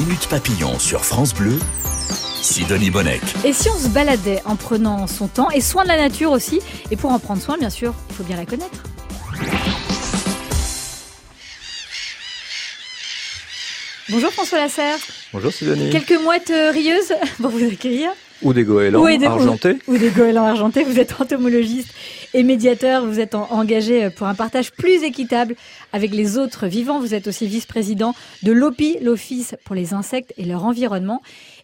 Minute Papillon sur France Bleu, Sidonie Bonnec. Et si on se baladait en prenant son temps et soin de la nature aussi Et pour en prendre soin, bien sûr, il faut bien la connaître. Bonjour François Lasserre. Bonjour Sidonie. Quelques mouettes euh, rieuses pour vous accueillir. Ou des goélands Ou des- argentés. Ou des goélands argentés. Vous êtes entomologiste et médiateur. Vous êtes en- engagé pour un partage plus équitable avec les autres vivants. Vous êtes aussi vice-président de l'OPI, l'Office pour les insectes et leur environnement.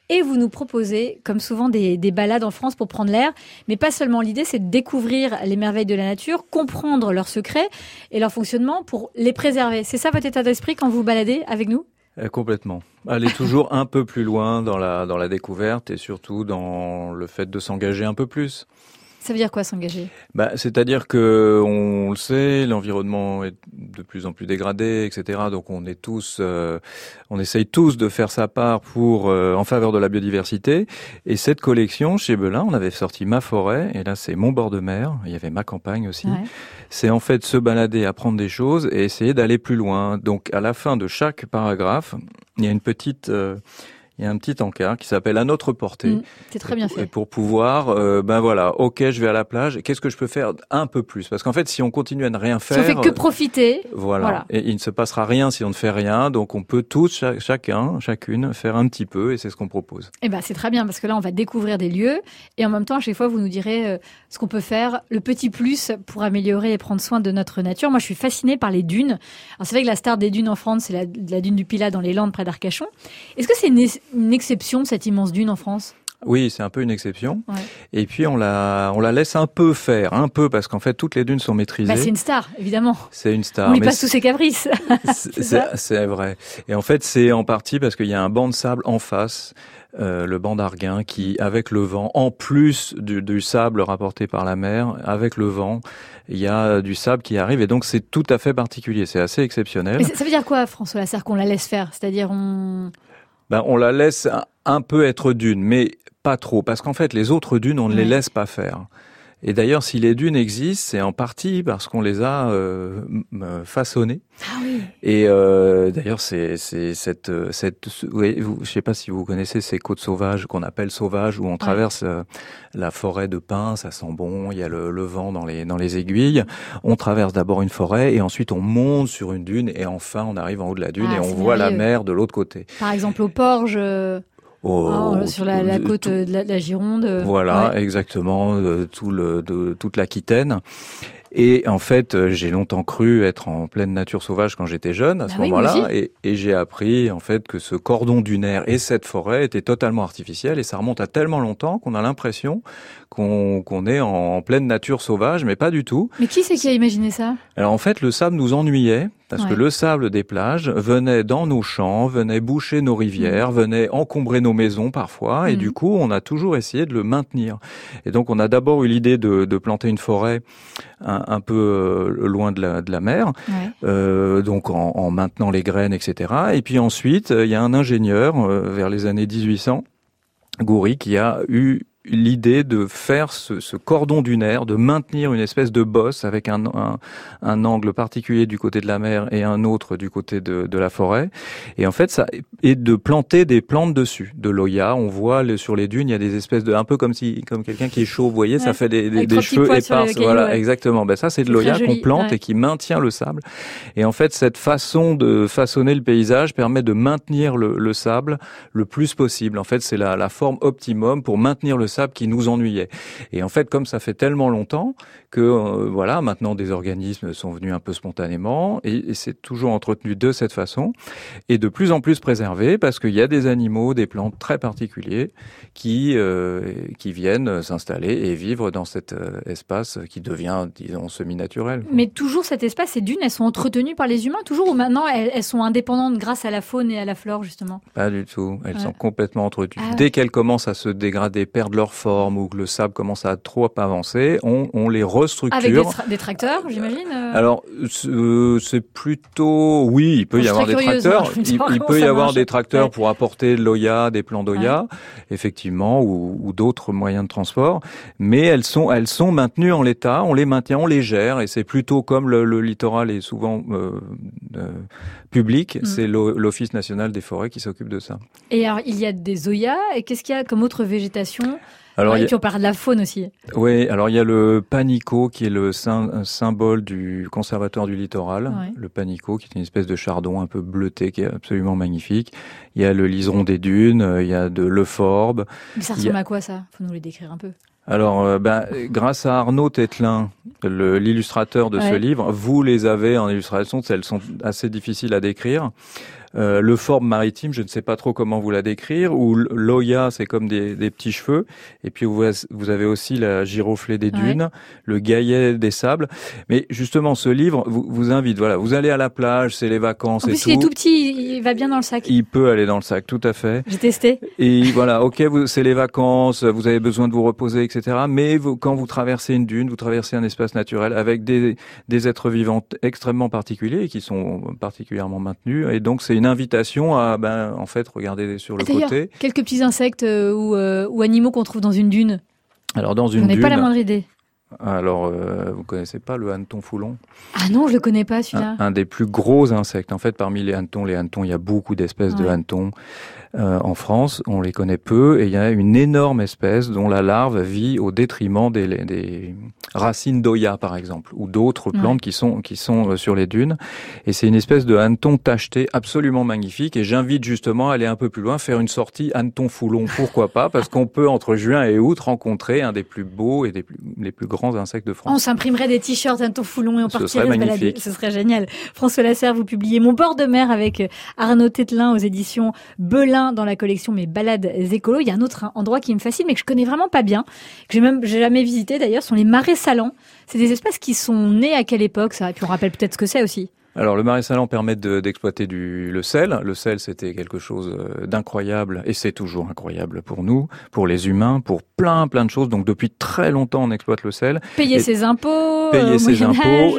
Et vous nous proposez, comme souvent, des, des balades en France pour prendre l'air. Mais pas seulement. L'idée, c'est de découvrir les merveilles de la nature, comprendre leurs secrets et leur fonctionnement pour les préserver. C'est ça votre état d'esprit quand vous baladez avec nous? Complètement. Aller toujours un peu plus loin dans la, dans la découverte et surtout dans le fait de s'engager un peu plus. Ça veut dire quoi s'engager? Bah, C'est-à-dire que on le sait, l'environnement est de plus en plus dégradé, etc. Donc on est tous, euh, on essaye tous de faire sa part pour euh, en faveur de la biodiversité. Et cette collection chez Belin, on avait sorti ma forêt, et là c'est mon bord de mer. Il y avait ma campagne aussi. Ouais. c'est en fait se balader, apprendre des choses et essayer d'aller plus loin. Donc à la fin de chaque paragraphe, il y a une petite, euh, il y a un petit encart qui s'appelle à notre portée. Mm, C'est très bien Et fait. pour pouvoir, euh, ben voilà, ok, je vais à la plage. Qu'est-ce que je peux faire un peu plus? Parce qu'en fait, si on continue à ne rien Si on faire, fait que profiter, voilà. Voilà. Et il ne se passera rien si on ne fait rien. Donc on peut tous, cha- chacun, chacune, faire un petit peu, et c'est ce qu'on propose. Eh ben, c'est très bien parce que là, on va découvrir des lieux et en même temps, à chaque fois, vous nous direz euh, ce qu'on peut faire, le petit plus pour améliorer et prendre soin de notre nature. Moi, je suis fascinée par les dunes. Alors, c'est vrai que la star des dunes en France, c'est la, la dune du Pilat dans les Landes près d'Arcachon. Est-ce que c'est une, exception, cette immense dune en France? Oui, c'est un peu une exception. Ouais. Et puis on la, on la laisse un peu faire, un peu, parce qu'en fait toutes les dunes sont maîtrisées. bah, C'est une star, évidemment. C'est une star. on lui passe tous ses caprices. c'est- vrai. Et en fait, c'est en partie parce qu'il y a un banc de sable en face, euh, le banc d'Arguin, qui, avec le vent, en plus du, du sable rapporté par la mer, avec le vent, il y a du sable qui arrive. Et donc, c'est tout à fait particulier. C'est assez exceptionnel. Mais ça ça veut dire quoi, François Lasserre, qu'on la laisse faire? C'est-à-dire, on... Ben, on la laisse un, peu être dune, mais pas trop. Parce qu'en fait, les autres dunes, on ne les laisse pas faire. Et d'ailleurs, si les dunes existent, c'est en partie parce qu'on les a euh, m- façonnées. Ah oui. Et euh, d'ailleurs, c'est cette euh, cette oui, vous, je sais pas si vous connaissez ces côtes sauvages qu'on appelle sauvages où on traverse euh, la forêt de pins, ça sent bon, il y a le, le vent dans les dans les aiguilles. On traverse d'abord une forêt et ensuite on monte sur une dune et enfin on arrive en haut de la dune Ah, et on voit la mer de l'autre côté. Par exemple, au Porge, euh, hein, sur la, la tout- côte de la, de la Gironde. euh, Voilà, ouais. exactement, de, tout le, de toute l'Aquitaine. Et en fait, euh, j'ai longtemps cru être en pleine nature sauvage quand j'étais jeune, à ce Bah oui, moi moment-là, et, et j'ai appris en fait que ce cordon dunaire et cette forêt étaient totalement artificiels, et ça remonte à tellement longtemps qu'on a l'impression qu'on qu'on est en, en pleine nature sauvage, mais pas du tout. Mais qui c'est qui a imaginé ça? Alors en fait, le sable nous ennuyait parce que le sable des plages venait dans nos champs, venait boucher nos rivières, venait encombrer nos maisons parfois, et Mhm. du coup, on a toujours essayé de le maintenir. Et donc, on a d'abord eu l'idée de, de planter une forêt un, un peu euh, loin de la, de la mer, Ouais. euh, donc en, en maintenant les graines, etc. Et puis ensuite, il y a un ingénieur euh, vers les années 1800, Goury, qui a eu l'idée de faire ce, ce cordon dunaire, de maintenir une espèce de bosse avec un, un, un angle particulier du côté de la mer et un autre du côté de, de la forêt. Et en fait, ça et de planter des plantes dessus, de l'oya. On voit le- sur les dunes, il y a des espèces de, un peu comme si, comme quelqu'un qui est chaud, vous voyez, ça fait des, des, des cheveux épars. Voilà, ouais. exactement. Ben ça, c'est de l'oya qu'on plante ouais. et qui maintient le sable. Et en fait, cette façon de façonner le paysage permet de maintenir le, le sable le plus possible. En fait, c'est la, la forme optimum pour maintenir le sable qui nous ennuyait. Et en fait, comme ça fait tellement longtemps que euh, voilà, maintenant des organismes sont venus un peu spontanément et, et c'est toujours entretenu de cette façon et de plus en plus préservé parce qu'il y a des animaux, des plantes très particuliers qui euh, qui viennent s'installer et vivre dans cet euh, espace qui devient, disons, semi-naturel. Mais toujours cet espace, ces dunes, elles sont entretenues par les humains, toujours ou maintenant elles, elles sont indépendantes grâce à la faune et à la flore, justement? Pas du tout. Elles Ouais. sont complètement entretenues. Ah ouais. Dès qu'elles commencent à se dégrader, perdre leur leur forme ou que le sable commence à trop avancer, on, on les restructure. Avec des, tra des tracteurs, j'imagine euh Alors, c'est plutôt... Oui, il peut y avoir des tracteurs. Hein, il, il peut y avoir des tracteurs pour apporter de l'Oya, des plans ouais. effectivement, ou, ou d'autres moyens de transport. Mais elles sont, elles sont maintenues en l'état, on les maintient, on les gère, et c'est plutôt comme le, le, littoral est souvent euh, euh, public, mmh. c'est l'Office national des forêts qui s'occupe de ça. Et alors, il y a des Oyas, et qu'est-ce qu'il y a comme autre végétation alors, ouais, a... puis on parle de la faune aussi. Oui, alors il y a le panico qui est le symbole du conservateur du littoral. Ouais. Le panico qui est une espèce de chardon un peu bleuté qui est absolument magnifique. Il y a le liseron des dunes, il y a de l'euphorbe. Mais ça ressemble a... à quoi ça? Faut nous les décrire un peu. Alors, euh, ben, grâce à Arnaud Tételin, l'illustrateur de ouais. ce livre, vous les avez en illustration, elles sont assez difficiles à décrire. Euh, le forme maritime, je ne sais pas trop comment vous la décrire, ou l'oya, c'est comme des, des, petits cheveux, et puis vous, vous avez aussi la giroflée des dunes, ouais. le gaillet des sables. Mais justement, ce livre vous, vous invite, voilà, vous allez à la plage, c'est les vacances en et plus, tout. il est tout petit, il va bien dans le sac. Il peut aller dans le sac, tout à fait. J'ai testé. Et voilà, ok, c'est les vacances, vous avez besoin de vous reposer, etc. Mais vous, quand vous traversez une dune, vous traversez un espace naturel avec des, des êtres vivants extrêmement particuliers et qui sont particulièrement maintenus. Et donc, c'est une invitation à, ben, en fait, regarder sur le côté. Quelques petits insectes euh, ou, euh, ou, animaux qu'on trouve dans une dune. Alors dans une On dune. pas la moindre idée. Alors, euh, vous connaissez pas le hanneton foulon? Ah non, je le connais pas celui-là. Un, un, des plus gros insectes. En fait, parmi les hannetons, les hannetons, il y a beaucoup d'espèces ouais. de hannetons. Euh, en France, on les connaît peu, et il y a une énorme espèce dont la larve vit au détriment des, des racines d'Oya, par exemple, ou d'autres plantes ouais. qui sont qui sont euh, sur les dunes. Et c'est une espèce de hanneton tacheté absolument magnifique. Et j'invite justement à aller un peu plus loin, faire une sortie hanneton foulon. Pourquoi pas? Parce qu'on peut entre juin et août rencontrer un des plus beaux et des plus, les plus grands insectes de France. On s'imprimerait des t-shirts hanneton foulon et on partirait se balader. Ce serait génial. François Lasserre, vous publiez Mon bord de mer avec euh, Arnaud Tételin aux éditions Belin dans la collection Mes balades écolo. Il y a un autre endroit qui me fascine, mais que je connais vraiment pas bien, que j'ai même jamais visité d'ailleurs, sont les marais salants. C'est des espèces qui sont nées à quelle époque ça? Et puis on rappelle peut-être ce que c'est aussi. Alors le marais salant permet d'exploiter du le sel. Le sel c'était quelque chose euh, d'incroyable et c'est toujours incroyable pour nous, pour les humains, pour plein plein de choses. Donc depuis très longtemps on exploite le sel. Payer ses impôts, payer euh, ses impôts,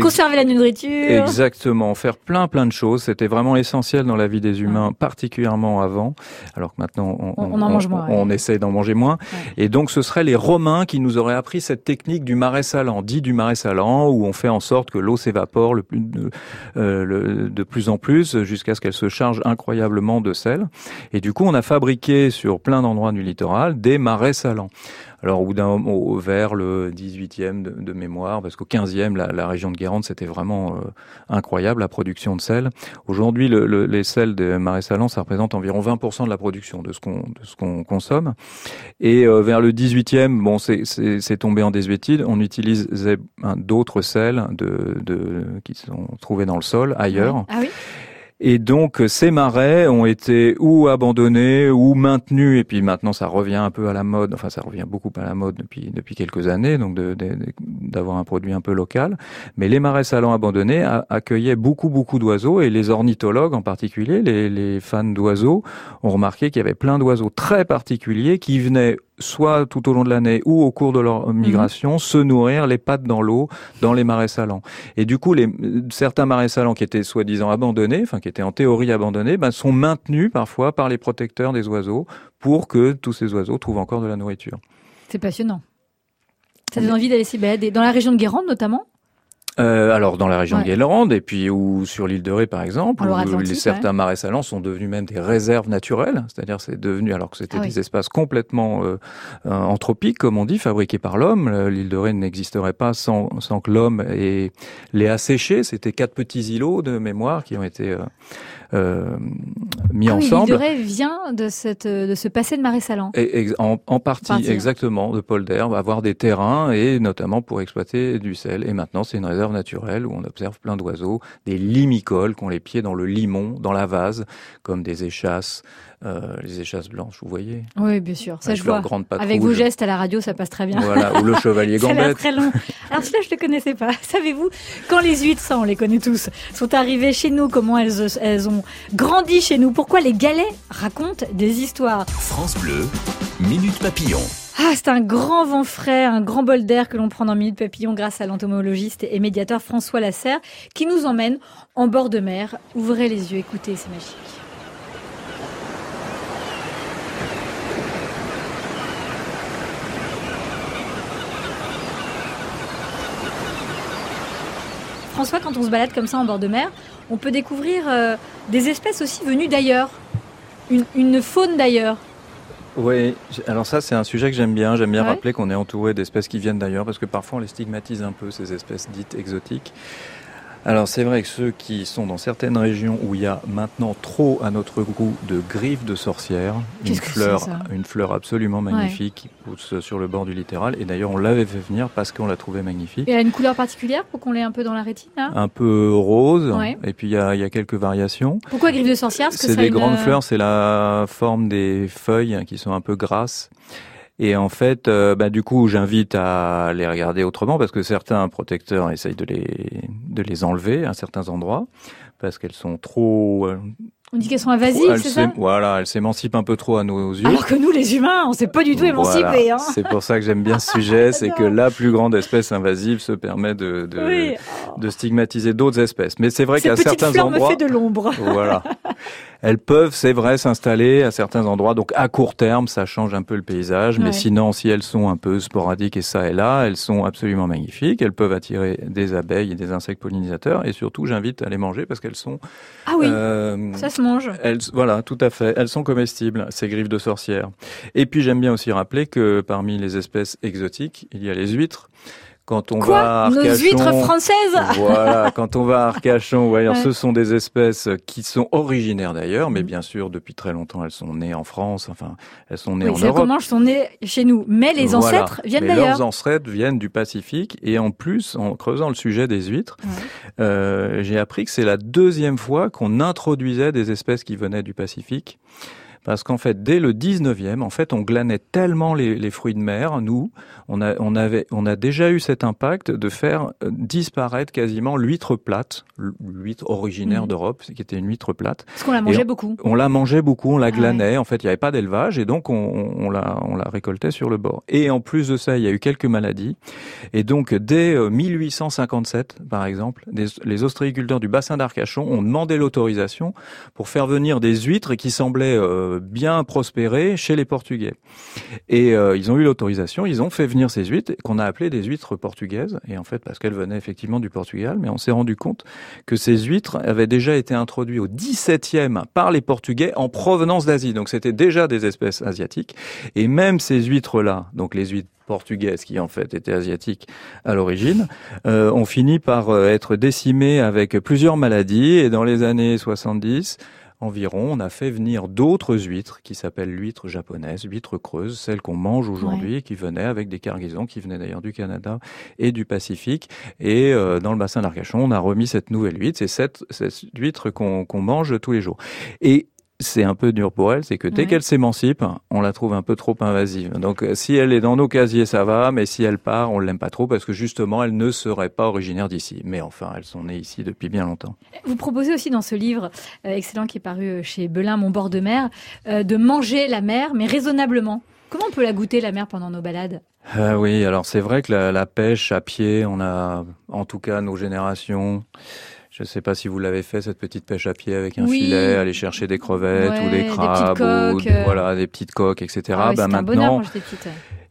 conserver la nourriture. Exactement, faire plein plein de choses. C'était vraiment essentiel dans la vie des humains, ouais. particulièrement avant. Alors que maintenant on, on, on en mange moins. On, ouais. essaie d'en manger moins. Ouais. Et donc ce seraient les Romains qui nous auraient appris cette technique du marais salant, dit du marais salant, où on fait en sorte que l'eau s'évapore le plus de, euh, de plus en plus jusqu'à ce qu'elle se charge incroyablement de sel. Et du coup, on a fabriqué sur plein d'endroits du littoral des marais salants. Alors, au bout d'un vers le 18e de, mémoire, parce qu'au 15e, la, région de Guérande, c'était vraiment euh, incroyable, la production de sel. Aujourd'hui, le, le, les sels des marais salants, ça représente environ 20% de la production, de ce qu'on consomme. Et euh, vers le 18e, bon, c'est tombé en désuétude. On utilisait d'autres sels de, de, qui sont trouvés dans le sol, ailleurs. Ah oui? Et donc ces marais ont été ou abandonnés ou maintenus. Et puis maintenant ça revient un peu à la mode, enfin ça revient beaucoup à la mode depuis depuis quelques années donc d'avoir un produit un peu local. Mais les marais salants abandonnés accueillaient beaucoup beaucoup d'oiseaux. Et les ornithologues en particulier, les, les fans d'oiseaux ont remarqué qu'il y avait plein d'oiseaux très particuliers qui venaient soit tout au long de l'année ou au cours de leur migration, mmh. se nourrir les pattes dans l'eau dans les marais salants. Et du coup, les, certains marais salants qui étaient soi-disant abandonnés, enfin qui étaient en théorie abandonnés, ben, sont maintenus parfois par les protecteurs des oiseaux pour que tous ces oiseaux trouvent encore de la nourriture. C'est passionnant. Ça donne envie d'aller s'y balader. Dans la région de Guérande notamment? Euh, alors dans la région ouais. de Guérande et puis ou sur l'île de Ré par exemple, où les, certains ouais. marais salants sont devenus même des réserves naturelles, c'est-à-dire c'est devenu alors que c'était ah, des espaces complètement euh, euh, anthropiques comme on dit, fabriqués par l'homme. L'île de Ré n'existerait pas sans, sans que l'homme l'ait asséché. C'était quatre petits îlots de mémoire qui ont été euh, mis ah ensemble. Oui, L'île de Ré vient de cette de ce passé de marais salants. Et, en, en, partie, partie exactement, de Paul d'Herbe, avoir des terrains et notamment pour exploiter du sel. Et maintenant c'est une réserve naturelle où on observe plein d'oiseaux, des limicoles qui ont les pieds dans le limon, dans la vase, comme des échasses, euh, les échasses blanches, vous voyez Oui, bien sûr, ça je vois. Avec vos gestes à la radio, ça passe très bien. Voilà, ou le chevalier gambette. très long. Alors cela, je ne le connaissais pas. Savez-vous, quand les huîtres, ça on les connaît tous, sont arrivées chez nous, comment elles, elles ont grandi chez nous, pourquoi les galets racontent des histoires? France Bleu, Minute Papillon. Ah, c'est un grand vent frais, un grand bol d'air que l'on prend dans Minute Papillon grâce à l'entomologiste et médiateur François Lasserre qui nous emmène en bord de mer. Ouvrez les yeux, écoutez, c'est magique. François, quand on se balade comme ça en bord de mer, on peut découvrir euh, des espèces aussi venues d'ailleurs, une, une faune d'ailleurs. Oui, alors ça c'est un sujet que j'aime bien. J'aime bien Ouais. rappeler qu'on est entouré d'espèces qui viennent d'ailleurs parce que parfois on les stigmatise un peu ces espèces dites exotiques. Alors c'est vrai que ceux qui sont dans certaines régions où il y a maintenant trop à notre goût de griffes de sorcières, une fleur, une fleur absolument magnifique qui pousse sur le bord du littoral et d'ailleurs on l'avait fait venir parce qu'on l'a trouvée magnifique. Et elle a une couleur particulière pour qu'on l'ait un peu dans la rétine là? Un peu rose Ouais. et puis il y a, il y a quelques variations. Pourquoi griffe de sorcière? Parce que C'est des une- grandes fleurs, c'est la forme des feuilles qui sont un peu grasses. Et en fait, euh, bah, du coup, j'invite à les regarder autrement parce que certains protecteurs essayent de les, de les enlever à certains endroits parce qu'elles sont trop... euh, On dit qu'elles sont invasives, c'est ça Voilà, elles s'émancipent un peu trop à nos yeux. Alors que nous, les humains, on s'est pas du tout émancipés. Voilà. Hein. C'est pour ça que j'aime bien ce sujet, c'est que la plus grande espèce invasive se permet de, de, Oui. de stigmatiser d'autres espèces. Mais c'est vrai qu'à Cette petite certains endroits... me fait de l'ombre. Voilà. Elles peuvent, c'est vrai, s'installer à certains endroits. Donc à court terme, ça change un peu le paysage. Ouais. Mais sinon, si elles sont un peu sporadiques et ça et là, elles sont absolument magnifiques. Elles peuvent attirer des abeilles et des insectes pollinisateurs. Et surtout, j'invite à les manger parce qu'elles sont... Ah oui, euh, ça se mange. elles, voilà, tout à fait. Elles sont comestibles, ces griffes de sorcières. Et puis j'aime bien aussi rappeler que parmi les espèces exotiques, il y a les huîtres. Quand on va à Quoi Nos Arcachon- huîtres françaises voilà, quand on va à Arcachon, alors Ouais. ce sont des espèces qui sont originaires d'ailleurs, mais bien sûr, depuis très longtemps, elles sont nées en France, enfin, elles sont nées Oui, en celles qu'on Europe. mange sont nées chez nous. Mais les Voilà. ancêtres viennent d'ailleurs. Leurs ancêtres viennent du Pacifique et en plus, en creusant le sujet des huîtres, Ouais. euh, j'ai appris que c'est la deuxième fois qu'on introduisait des espèces qui venaient du Pacifique. Parce qu'en fait, dès le 19e, en fait, on glanait tellement les, les fruits de mer, nous, on a, on avait, on a déjà eu cet impact de faire euh, disparaître quasiment l'huître plate, l'huître originaire Mhm. d'Europe, qui était une huître plate. Parce qu'on la mangeait beaucoup. On la mangeait beaucoup, on la Ah glanait. En fait, il n'y avait pas d'élevage et donc on, on, la, on la récoltait sur le bord. Et en plus de ça, il y a eu quelques maladies. Et donc, dès euh, 1857, par exemple, des- les ostréiculteurs du bassin d'Arcachon ont demandé l'autorisation pour faire venir des huîtres qui semblaient euh, bien prospérer chez les Portugais. Et euh, ils ont eu l'autorisation, ils ont fait venir ces huîtres qu'on a appelées des huîtres portugaises. Et en fait, parce qu'elles venaient effectivement du Portugal, mais on s'est rendu compte que ces huîtres avaient déjà été introduites au 17e par les Portugais en provenance d'Asie. Donc c'était déjà des espèces asiatiques. Et même ces huîtres-là, donc les huîtres portugaises qui en fait étaient asiatiques à l'origine, euh, ont fini par euh, être décimées avec plusieurs maladies. Et dans les années 70, environ, on a fait venir d'autres huîtres qui s'appellent l'huître japonaise, huître creuse, celles qu'on mange aujourd'hui, qui venaient avec des cargaisons qui venaient d'ailleurs du Canada et du Pacifique. Et euh, dans le bassin d'Arcachon, on a remis cette nouvelle huître. C'est cette, cette huître qu'on qu'on mange tous les jours. Et c'est un peu dur pour elle, c'est que dès Ouais. qu'elle s'émancipe, on la trouve un peu trop invasive. Donc euh, si elle est dans nos casiers, ça va, mais si elle part, on l'aime pas trop parce que justement, elle ne serait pas originaire d'ici. Mais enfin, elles sont nées ici depuis bien longtemps. Vous proposez aussi dans ce livre euh, excellent qui est paru euh, chez Belin, Mon bord de mer, euh, de manger la mer, mais raisonnablement. Comment on peut la goûter, la mer, pendant nos balades? Ah oui, alors c'est vrai que la, la pêche à pied, on a, en tout cas nos générations, je ne sais pas si vous l'avez fait, cette petite pêche à pied avec un Oui. filet, aller chercher des crevettes Ouais, ou des crabes, ou coques, euh. voilà, des petites coques, etc. Ah ouais, Ben bonheur maintenant.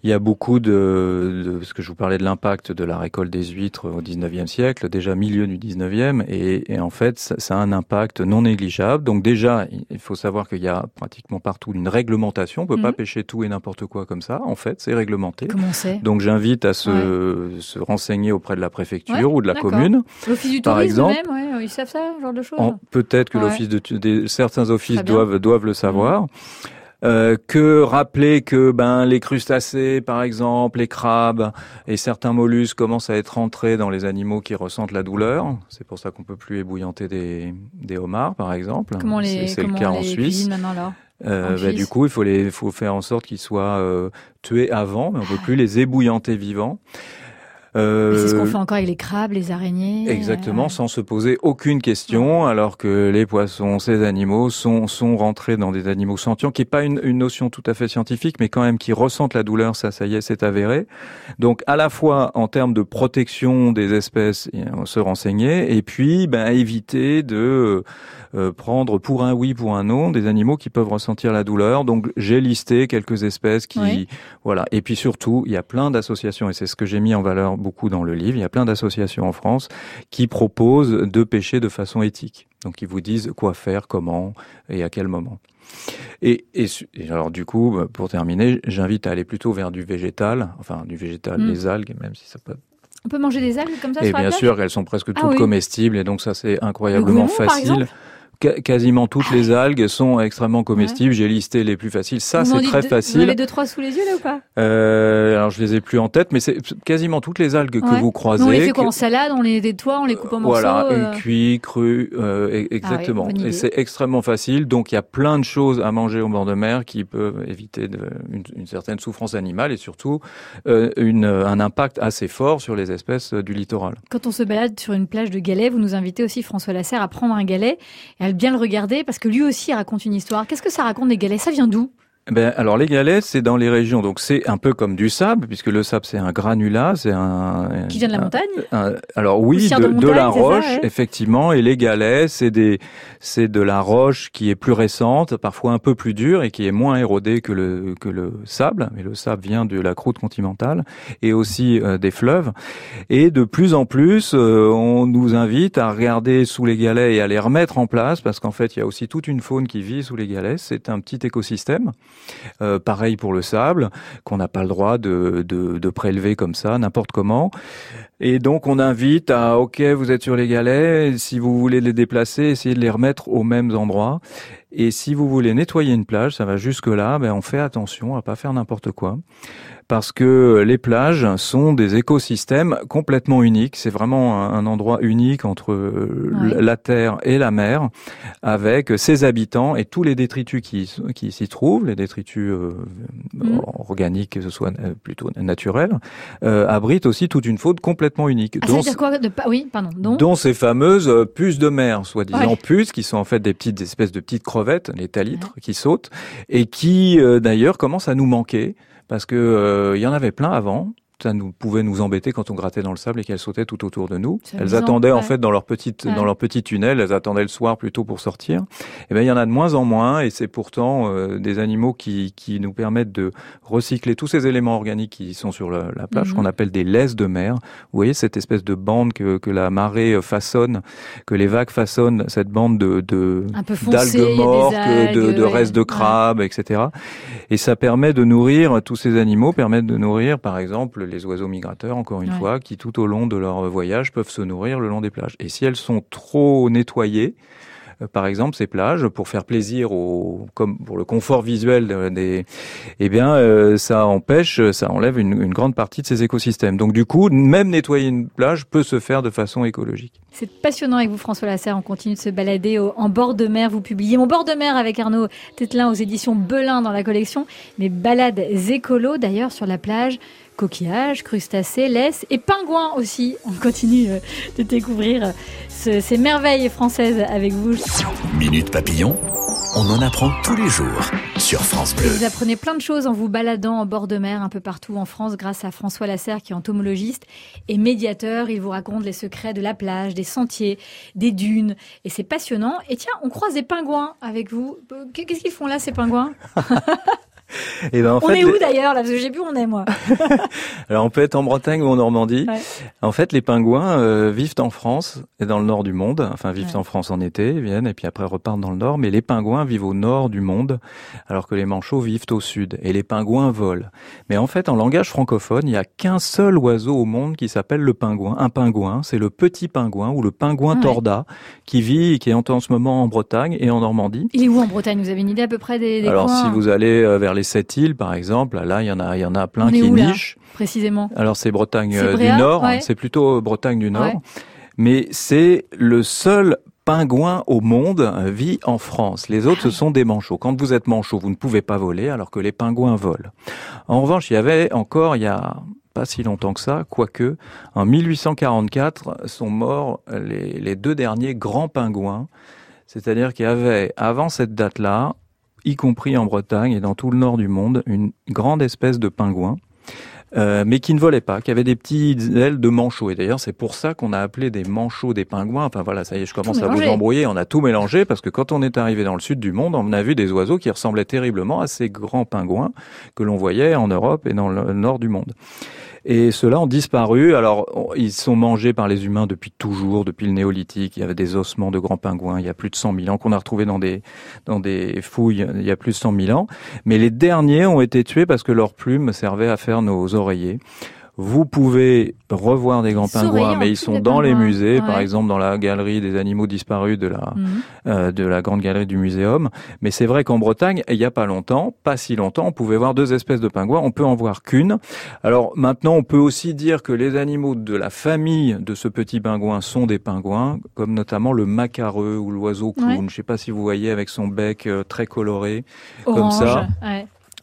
Il y a beaucoup de, de, parce que je vous parlais de l'impact de la récolte des huîtres au 19e siècle, déjà milieu du 19e, et, et en fait, ça, ça a un impact non négligeable. Donc déjà, il faut savoir qu'il y a pratiquement partout une réglementation. On peut pas Mhm. pêcher tout et n'importe quoi comme ça. En fait, c'est réglementé. Comment Donc j'invite à se, se renseigner auprès de la préfecture Ouais, ou de la commune. L'office du Par tourisme exemple, même, ouais, ils savent ça, ce genre de choses Peut-être que l'office de des, certains offices doivent doivent le savoir. Euh, que rappeler que ben les crustacés par exemple, les crabes et certains mollusques commencent à être rentrés dans les animaux qui ressentent la douleur. C'est pour ça qu'on peut plus ébouillanter des, des homards par exemple. Comment C'est- les, c'est le comment cas on en les Suisse. maintenant alors Euh, bah, du coup, il faut les, faut faire en sorte qu'ils soient euh, tués avant, mais on peut plus les ébouillanter vivants. Euh, c'est ce qu'on fait encore avec les crabes, les araignées. Exactement, euh, sans se poser aucune question, alors que les poissons, ces animaux, sont, sont rentrés dans des animaux sentients, qui n'est pas une, une, notion tout à fait scientifique, mais quand même qui ressentent la douleur, ça, ça y est, c'est avéré. Donc, à la fois en termes de protection des espèces, se renseigner, et puis ben, éviter de euh, prendre pour un oui, pour un non, des animaux qui peuvent ressentir la douleur. Donc, j'ai listé quelques espèces qui, voilà. Et puis surtout, il y a plein d'associations, et c'est ce que j'ai mis en valeur beaucoup dans le livre. Il y a plein d'associations en France qui proposent de pêcher de façon éthique. Donc, ils vous disent quoi faire, comment et à quel moment. Et, et, alors du coup, bah, pour terminer, j'invite à aller plutôt vers du végétal, enfin du végétal, mm. les algues, même si ça peut. On peut manger des algues comme ça Et bien sûr, elles sont presque ah toutes comestibles, et donc ça c'est incroyablement facile quasiment toutes les algues sont extrêmement comestibles. J'ai listé les plus faciles. Ça, c'est très facile. Vous avez deux trois sous les yeux là ou pas? Euh, Alors je les ai plus en tête, mais c'est quasiment toutes les algues que vous croisez. on les fait quoi en salade On les nettoie, on les coupe en morceaux. Voilà, euh... cuit, cru, euh, e-, exactement. Ah Et c'est extrêmement facile. Donc il y a plein de choses à manger au bord de mer qui peuvent éviter de, une, une, certaine souffrance animale et surtout une, un impact assez fort sur les espèces du littoral. Quand on se balade sur une plage de galets, vous nous invitez aussi François Lasserre à prendre un galet. Et bien le regarder parce que lui aussi raconte une histoire. Qu'est-ce que ça raconte des galets? Ça vient d'où? Ben, alors les galets, c'est dans les régions, donc c'est un peu comme du sable, puisque le sable c'est un granulat, c'est un qui vient de la montagne. alors oui, de, la roche, effectivement, et les galets, c'est des, c'est de la roche qui est plus récente, parfois un peu plus dure et qui est moins érodée que le que le sable, mais le sable vient de la croûte continentale et aussi euh, des fleuves. Et de plus en plus, euh, on nous invite à regarder sous les galets et à les remettre en place, parce qu'en fait, il y a aussi toute une faune qui vit sous les galets. C'est un petit écosystème. Euh, pareil pour le sable, qu'on n'a pas le droit de, de, de prélever comme ça, n'importe comment. Et donc on invite à, ok, vous êtes sur les galets, si vous voulez les déplacer, essayez de les remettre aux mêmes endroits. Et si vous voulez nettoyer une plage, ça va jusque là, ben on fait attention à pas faire n'importe quoi parce que les plages sont des écosystèmes complètement uniques. C'est vraiment un, endroit unique entre euh, la terre et la mer, avec ses habitants et tous les détritus qui, qui s'y trouvent, les détritus euh, mm. organiques, que ce soit euh, plutôt naturels, euh, abritent aussi toute une faune complètement unique. Ah, dont, ça quoi de, Oui, pardon. Dont, dont ces fameuses puces de mer, soi-disant puces, qui sont en fait des petites espèces de petites crevettes, les talitres, qui sautent, et qui d'ailleurs commencent à nous manquer parce que euh, il y en avait plein avant ça nous pouvait nous embêter quand on grattait dans le sable et qu'elles sautaient tout autour de nous. Elles attendaient en fait dans leur petite dans leur petit tunnel, elles attendaient le soir plutôt pour sortir. Et eh ben il y en a de moins en moins et c'est pourtant euh, des animaux qui qui nous permettent de recycler tous ces éléments organiques qui sont sur la, plage, mhm. qu'on appelle des laisses de mer. Vous voyez cette espèce de bande que que la marée euh, façonne, que les vagues façonnent, cette bande de de d'algues mortes, de, de restes de crabes, etc. Et ça permet de nourrir tous ces animaux, permet de nourrir par exemple les oiseaux migrateurs, encore une fois, qui tout au long de leur voyage peuvent se nourrir le long des plages. Et si elles sont trop nettoyées, euh, par exemple ces plages pour faire plaisir au comme pour le confort visuel des eh bien euh, ça empêche ça enlève une, une, grande partie de ces écosystèmes. Donc du coup même nettoyer une plage peut se faire de façon écologique. C'est passionnant avec vous François Lasserre. On continue de se balader en bord de mer. Vous publiez mon bord de mer avec Arnaud Tételin aux éditions Belin dans la collection. Mais balades écolo d'ailleurs sur la plage coquillages, crustacés, laisses et pingouins aussi. On continue euh, de découvrir euh, ces merveilles françaises avec vous. Minute papillon, on en apprend tous les jours sur France Bleu. Vous apprenez plein de choses en vous baladant en bord de mer un peu partout en France grâce à François Lasserre qui est entomologiste et médiateur. Il vous raconte les secrets de la plage, des sentiers, des dunes et c'est passionnant. Et tiens, on croise des pingouins avec vous. Qu'est-ce qu'ils font là ces pingouins? Et ben, en on est où d'ailleurs là? Parce que j'ai plus où on est moi. Alors on peut être en Bretagne ou en Normandie. En fait, les pingouins euh, vivent en France et dans le nord du monde. Enfin, vivent en France en été, viennent et puis après repartent dans le nord. Mais les pingouins vivent au nord du monde, alors que les manchots vivent au sud. Et les pingouins volent. Mais en fait, en langage francophone, il n'y a qu'un seul oiseau au monde qui s'appelle le pingouin. Un pingouin, c'est le petit pingouin ou le pingouin ah torda qui vit, qui est en ce moment en Bretagne et en Normandie. Il est où en Bretagne? Vous avez une idée à peu près des, des Alors, si? vous allez euh, vers les sept îles, par exemple, là, il y en a, il y en a plein qui nichent. précisément? Alors, c'est Bretagne euh, du Nord. C'est plutôt Bretagne du Nord. Mais c'est le seul pingouin au monde euh, vit en France. Les autres, ce sont des manchots. Quand vous êtes manchot, vous ne pouvez pas voler, alors que les pingouins volent. En revanche, il y avait encore, il y a pas si longtemps que ça, quoique en 1844 sont morts les, les deux derniers grands pingouins. C'est-à-dire qu'il y avait, avant cette date-là, y compris en Bretagne et dans tout le nord du monde, une grande espèce de pingouin euh, mais qui ne volaient pas, qui avaient des petites ailes de manchots. Et d'ailleurs, c'est pour ça qu'on a appelé des manchots des pingouins. Enfin voilà, ça y est, je commence à vous embrouiller. On a tout mélangé parce que quand on est arrivé dans le sud du monde, on a vu des oiseaux qui ressemblaient terriblement à ces grands pingouins que l'on voyait en Europe et dans le nord du monde. Et ceux-là ont disparu. Alors, ils sont mangés par les humains depuis toujours, depuis le néolithique. Il y avait des ossements de grands pingouins il y a plus de 100 000 ans qu'on a retrouvés dans des, dans des fouilles il y a plus de 100 000 ans. Mais les derniers ont été tués parce que leurs plumes servaient à faire nos oreillers. Vous pouvez revoir des grands pingouins, mais ils sont dans les musées, par exemple dans la galerie des animaux disparus de la mhm. euh, de la grande galerie du muséum. Mais c'est vrai qu'en Bretagne, il y a pas longtemps, pas si longtemps, on pouvait voir deux espèces de pingouins. On peut en voir qu'une. Alors maintenant, on peut aussi dire que les animaux de la famille de ce petit pingouin sont des pingouins, comme notamment le macareux ou l'oiseau clown. Je ne sais pas si vous voyez avec son bec euh, très coloré, comme ça.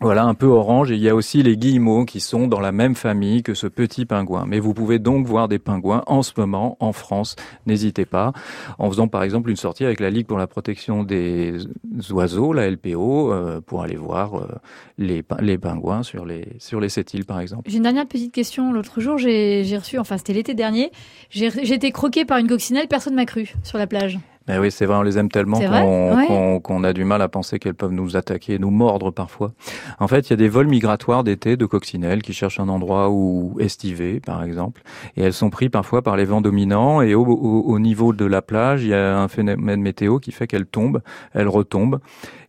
Voilà, un peu orange. Et il y a aussi les guillemots qui sont dans la même famille que ce petit pingouin. Mais vous pouvez donc voir des pingouins en ce moment en France. N'hésitez pas. En faisant par exemple une sortie avec la Ligue pour la protection des oiseaux, la LPO, euh, pour aller voir euh, les, les pingouins sur les, sur les sept îles par exemple. J'ai une dernière petite question. L'autre jour, j'ai reçu, enfin c'était l'été dernier, j'ai été croqué par une coccinelle. Personne m'a cru sur la plage. Mais oui, c'est vrai, on les aime tellement qu'on a du mal à penser qu'elles peuvent nous attaquer, nous mordre parfois. En fait, il y a des vols migratoires d'été de coccinelles qui cherchent un endroit où estiver, par exemple, et elles sont prises parfois par les vents dominants. Et au, au niveau de la plage, il y a un phénomène météo qui fait qu'elles tombent, elles retombent,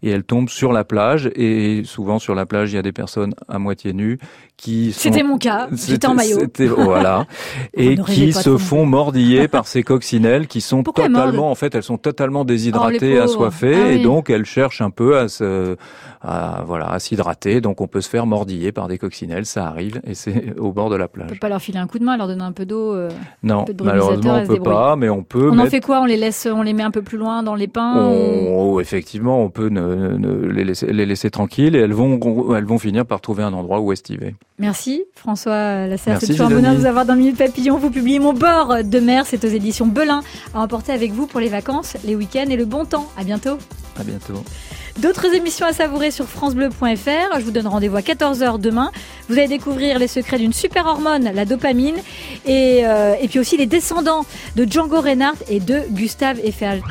et elles tombent sur la plage. Et souvent sur la plage, il y a des personnes à moitié nues qui C'était mon cas, j'étais en maillot. Voilà. et qui se font mordiller par ces coccinelles qui sont totalement, en fait, elles sont totalement déshydratées, oh, assoiffées, ah et donc elles cherchent un peu à se, à, voilà, à s'hydrater. Donc on peut se faire mordiller par des coccinelles, ça arrive, et c'est au bord de la plage. On peut pas leur filer un coup de main, leur donner un peu d'eau. Euh, non, malheureusement on peut pas, mais on peut. On en fait quoi? On les laisse, on les met un peu plus loin dans les pins. Oh, effectivement, on peut ne, ne, les, laisser, les laisser tranquilles, et elles vont, elles vont finir par trouver un endroit où estiver. Merci François Lasserre. C'est toujours un bonheur de vous avoir dans Minute Papillon. Vous publiez Mon bord de mer, c'est aux éditions Belin, à emporter avec vous pour les vacances, les week-ends et le bon temps. À bientôt. À bientôt. D'autres émissions à savourer sur francebleu.fr. Je vous donne rendez-vous à 14h demain. Vous allez découvrir les secrets d'une super hormone, la dopamine, et, euh, et puis aussi les descendants de Django Reinhardt et de Gustave Eiffel.